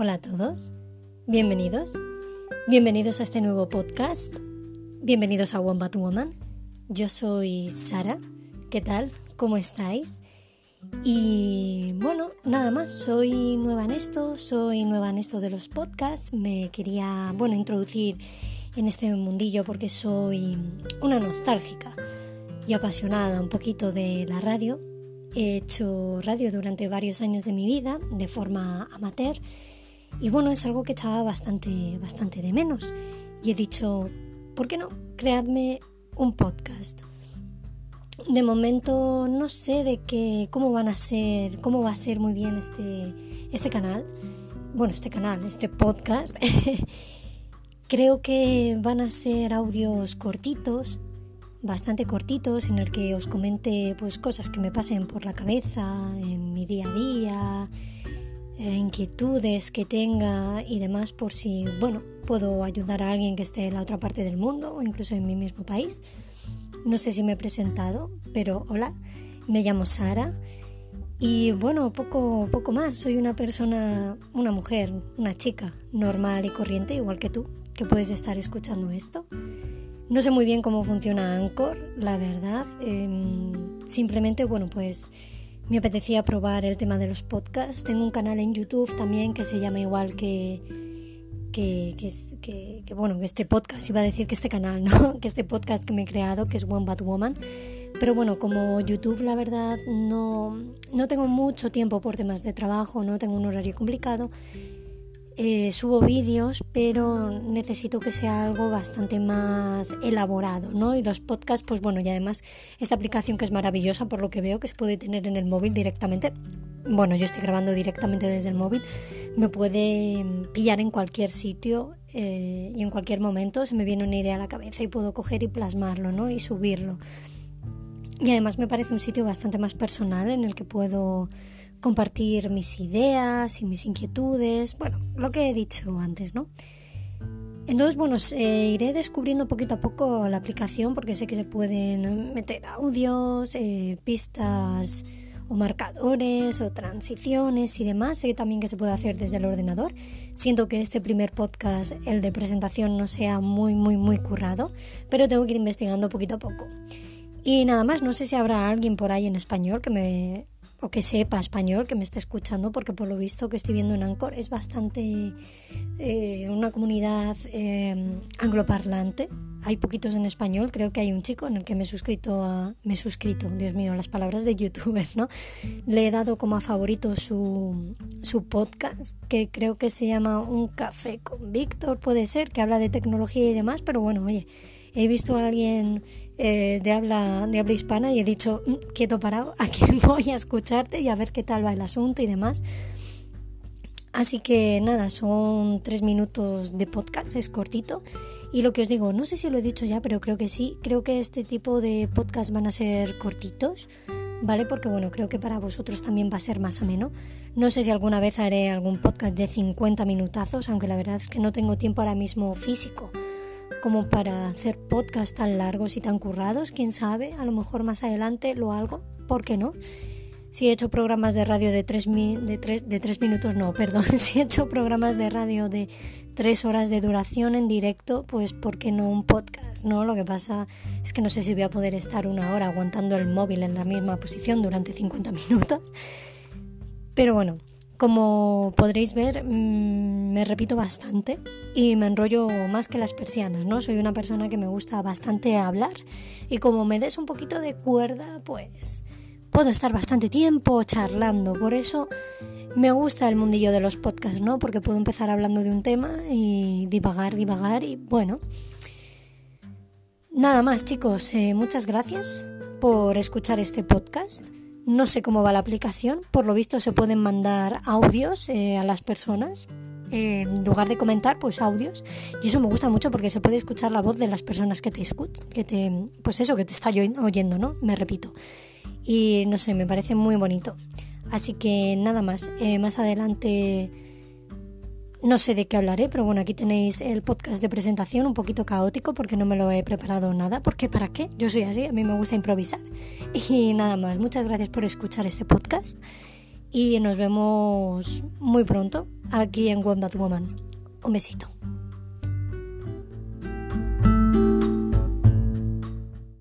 Hola a todos, bienvenidos, bienvenidos a este nuevo podcast, bienvenidos a Wombat Woman. Yo soy Sara, ¿qué tal? ¿Cómo estáis? Y bueno, nada más, soy nueva en esto, soy nueva en esto de los podcasts, me quería, bueno, introducir en este mundillo porque soy una nostálgica y apasionada un poquito de la radio. He hecho radio durante varios años de mi vida de forma amateur y bueno, es algo que echaba bastante, bastante de menos. Y he dicho, ¿por qué no? Creadme un podcast. De momento no sé de qué, cómo van a ser, cómo va a ser muy bien este, este canal. Bueno, este canal, este podcast. Creo que van a ser audios cortitos, bastante cortitos, en el que os comente pues cosas que me pasen por la cabeza en mi día a día, eh, inquietudes que tenga y demás por si, bueno, puedo ayudar a alguien que esté en la otra parte del mundo o incluso en mi mismo país. No sé si me he presentado, pero hola, me llamo Sara y bueno, poco, poco más. Soy una persona, una mujer, una chica normal y corriente, igual que tú, que puedes estar escuchando esto. No sé muy bien cómo funciona Anchor, la verdad. Em, simplemente, bueno, pues me apetecía probar el tema de los podcasts. Tengo un canal en YouTube también que se llama igual que, que, que, bueno, que este podcast, iba a decir que este canal, ¿no? Que este podcast que me he creado, que es One Bad Woman. Pero bueno, como YouTube la verdad no, no tengo mucho tiempo por temas de trabajo, no tengo un horario complicado eh, subo vídeos, pero necesito que sea algo bastante más elaborado, ¿no? Y los podcasts, pues bueno, y además esta aplicación que es maravillosa por lo que veo que se puede tener en el móvil directamente. Bueno, yo estoy grabando directamente desde el móvil, me puede pillar en cualquier sitio eh, y en cualquier momento se me viene una idea a la cabeza y puedo coger y plasmarlo, ¿no? Y subirlo. Y además me parece un sitio bastante más personal en el que puedo compartir mis ideas y mis inquietudes, bueno, lo que he dicho antes, ¿no? Entonces, bueno, eh, iré descubriendo poquito a poco la aplicación porque sé que se pueden meter audios, eh, pistas o marcadores o transiciones y demás. Sé también que se puede hacer desde el ordenador. Siento que este primer podcast, el de presentación, no sea muy, muy, muy currado, pero tengo que ir investigando poquito a poco. Y nada más, no sé si habrá alguien por ahí en español que me o que sepa español, que me esté escuchando, porque por lo visto que estoy viendo en Anchor es bastante eh, una comunidad eh, angloparlante. Hay poquitos en español, creo que hay un chico en el que me he suscrito a, me he suscrito, Dios mío, las palabras de youtuber, ¿no? Le he dado como a favorito su, su podcast, que creo que se llama Un café con Víctor, puede ser, que habla de tecnología y demás, pero bueno, oye, he visto a alguien eh, de, habla, de habla hispana y he dicho, mm, quieto parado, aquí voy a escucharte y a ver qué tal va el asunto y demás. Así que nada, son tres minutos de podcast, es cortito. Y lo que os digo, no sé si lo he dicho ya, pero creo que sí, creo que este tipo de podcast van a ser cortitos. ¿vale? Porque bueno, creo que para vosotros también va a ser más ameno. No sé si alguna vez haré algún podcast de 50 minutazos, aunque la verdad es que no tengo tiempo ahora mismo físico como para hacer podcasts tan largos y tan currados, quién sabe, a lo mejor más adelante lo hago, ¿por qué no? Si he hecho programas de radio de tres, minutos, no, perdón, si he hecho programas de radio de tres horas de duración en directo, pues ¿por qué no un podcast? No, lo que pasa es que no sé si voy a poder estar una hora aguantando el móvil en la misma posición durante 50 minutos. Pero bueno, como podréis ver, mm, me repito bastante y me enrollo más que las persianas, ¿no? Soy una persona que me gusta bastante hablar y como me des un poquito de cuerda, pues puedo estar bastante tiempo charlando. Por eso me gusta el mundillo de los podcasts, ¿no? Porque puedo empezar hablando de un tema y divagar, divagar y bueno. Nada más chicos, eh, muchas gracias por escuchar este podcast. No sé cómo va la aplicación, por lo visto se pueden mandar audios eh, a las personas. En lugar de comentar, pues audios. Y eso me gusta mucho porque se puede escuchar la voz de las personas que te escuchan, que te, pues eso, que te está oyendo, ¿no? Me repito. Y no sé, me parece muy bonito. Así que nada más, eh, más adelante no sé de qué hablaré, pero bueno, aquí tenéis el podcast de presentación un poquito caótico porque no me lo he preparado nada, porque ¿para qué? Yo soy así, a mí me gusta improvisar. Y nada más, muchas gracias por escuchar este podcast y nos vemos muy pronto aquí en Wombat Woman. Un besito.